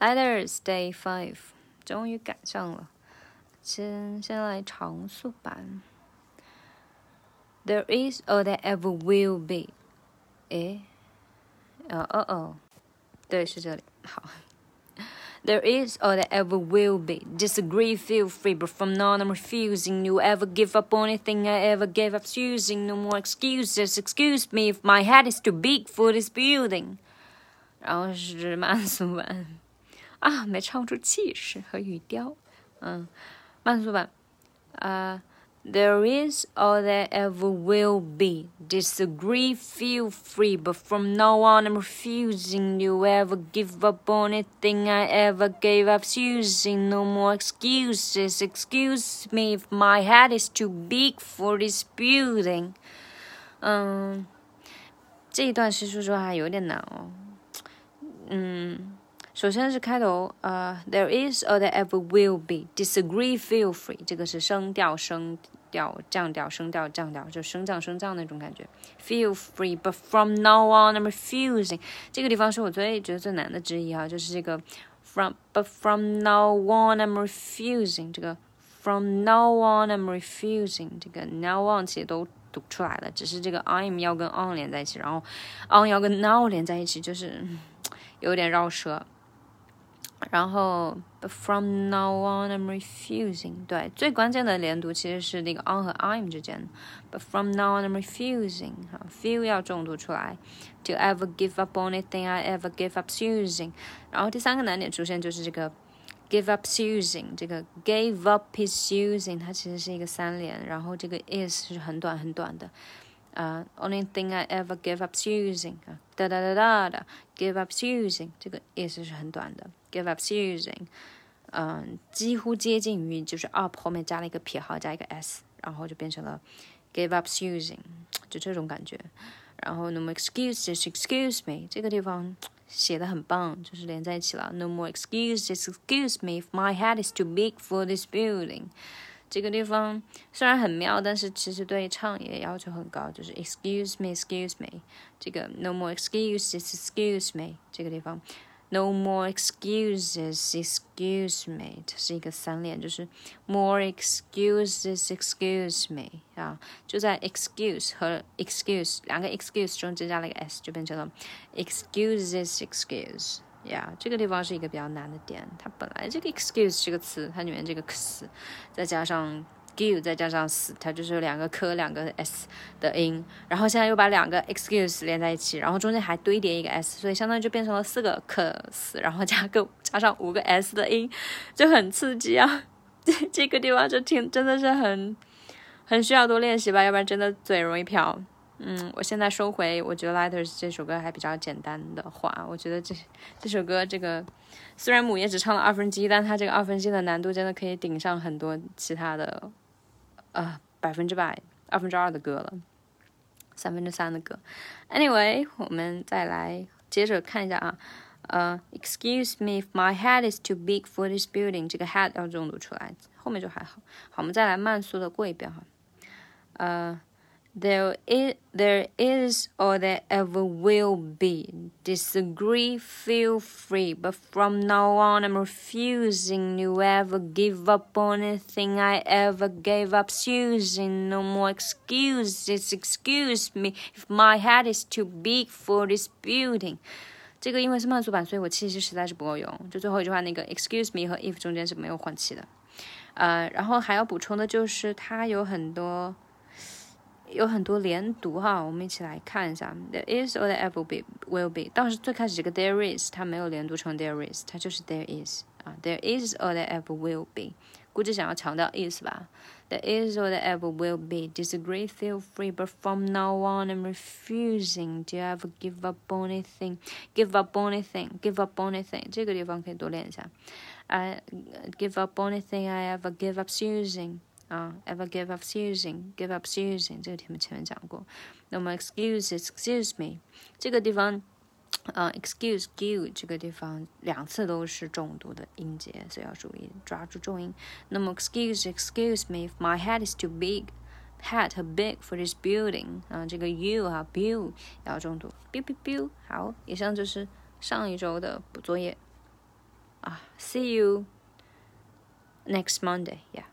Lighters Day Five，终于赶上了。先先来常速版。There is or there ever will be。诶，哦哦哦，对，是这里。好。There is or there ever will be. Disagree, feel free, but from now I'm refusing. You ever give up on anything I ever gave up choosing? No more excuses. Excuse me if my head is too big for this building. 然后是慢速版。啊，没唱出气势和语调。嗯，慢速版，啊。There is or there ever will be. Disagree, feel free, but from now on I'm refusing you ever give up on anything I ever gave up choosing. No more excuses. Excuse me if my head is too big for this building. 嗯，这一段是说实话有点难哦。嗯。 首先是开头，呃，there is or there ever will be. Disagree, feel free. 这个是升调、升调、降调、升调、降调，就升降、升降那种感觉。Feel free, but from now on I'm refusing. 这个地方是我最觉得最难的之一哈，就是这个 from, but from now on I'm refusing. 这个 from now on I'm refusing. 这个 now on 其实都读出来了，只是这个 I'm 要跟 on 连在一起，然后 on 要跟 now 连在一起，就是有点绕舌。然后，but from now on I'm refusing。对，最关键的连读其实是那个 on 和 I'm 之间。But from now on I'm refusing。哈，feel 要重读出来。To ever give up on anything I ever give up choosing。然后第三个难点出现就是这个 give up choosing。这个 gave up his choosing，它其实是一个三连，然后这个 is 是很短很短的。 啊，only thing I ever give up choosing 啊，哒哒哒哒的，give up choosing，这个意思是很短的，give up choosing，嗯，几乎接近于就是 up 后面加了一个撇号加一个 s，然后就变成了 give up choosing，就这种感觉。然后 no more excuses，excuse me，这个地方写的很棒，就是连在一起了。No more excuses，excuse me if my head is too big for this building。 这个地方虽然很妙，但是其实对唱也要求很高，就是 excuse me，excuse me，这个 no more excuses，excuse me，这个地方 no more excuses，excuse me，这是一个三连，就是 more excuses，excuse me 啊，就在 excuse 和 excuse 两个 excuse 中间加了一个 s，就变成了 excuses，excuse。呀，这个地方是一个比较难的点。它本来这个 excuse 这个词，它里面这个 s，再加上 give，再加上 s，它就是两个 k 两个 s 的音。然后现在又把两个 excuse 连在一起，然后中间还堆叠一个 s，所以相当于就变成了四个 k s，然后加个加上五个 s 的音，就很刺激啊！这这个地方就挺真的是很很需要多练习吧，要不然真的嘴容易瓢。嗯，我现在收回，我觉得《Letters》这首歌还比较简单的话，我觉得这这首歌这个虽然母爷只唱了二分之一，但它这个二分之一的难度真的可以顶上很多其他的呃百分之百二分之二的歌了，三分之三的歌。Anyway，我们再来接着看一下啊，呃，Excuse me if my head is too big for this building，这个 head 要重读出来，后面就还好。好，我们再来慢速的过一遍哈，呃。There is, there is, or there ever will be. Disagree, feel free, but from now on I'm refusing to ever give up on anything I ever gave up choosing. No more excuses. Excuse me if my head is too big for this building. 这个因为是慢速版，所以我气息实在是不够用。就最后一句话那个 excuse me 和 if 中间是没有换气的。呃，然后还要补充的就是它有很多。 有很多连读哈，我们一起来看一下。There is or there ever be will be，倒是最开始这个 there is 它没有连读成 there is，它就是 there is 啊。There is or there ever will be，估计想要强调意思吧。There is or there ever will be. Disagree, feel free, but from now on I'm refusing to ever give up anything. Give up anything. Give up anything. 这个地方可以多练一下。I give up anything I ever give up choosing. 啊，ever give up choosing，give up choosing，这个题目前面讲过。那么 excuse，excuse me，这个地方，呃，excuse give 这个地方两次都是重读的音节，所以要注意抓住重音。那么 excuse，excuse me，if my head is too big，head 和 big for this building，啊，这个 you 啊，bill 要重读，biu biu biu。好，以上就是上一周的补作业。 啊，see you next Monday，yeah。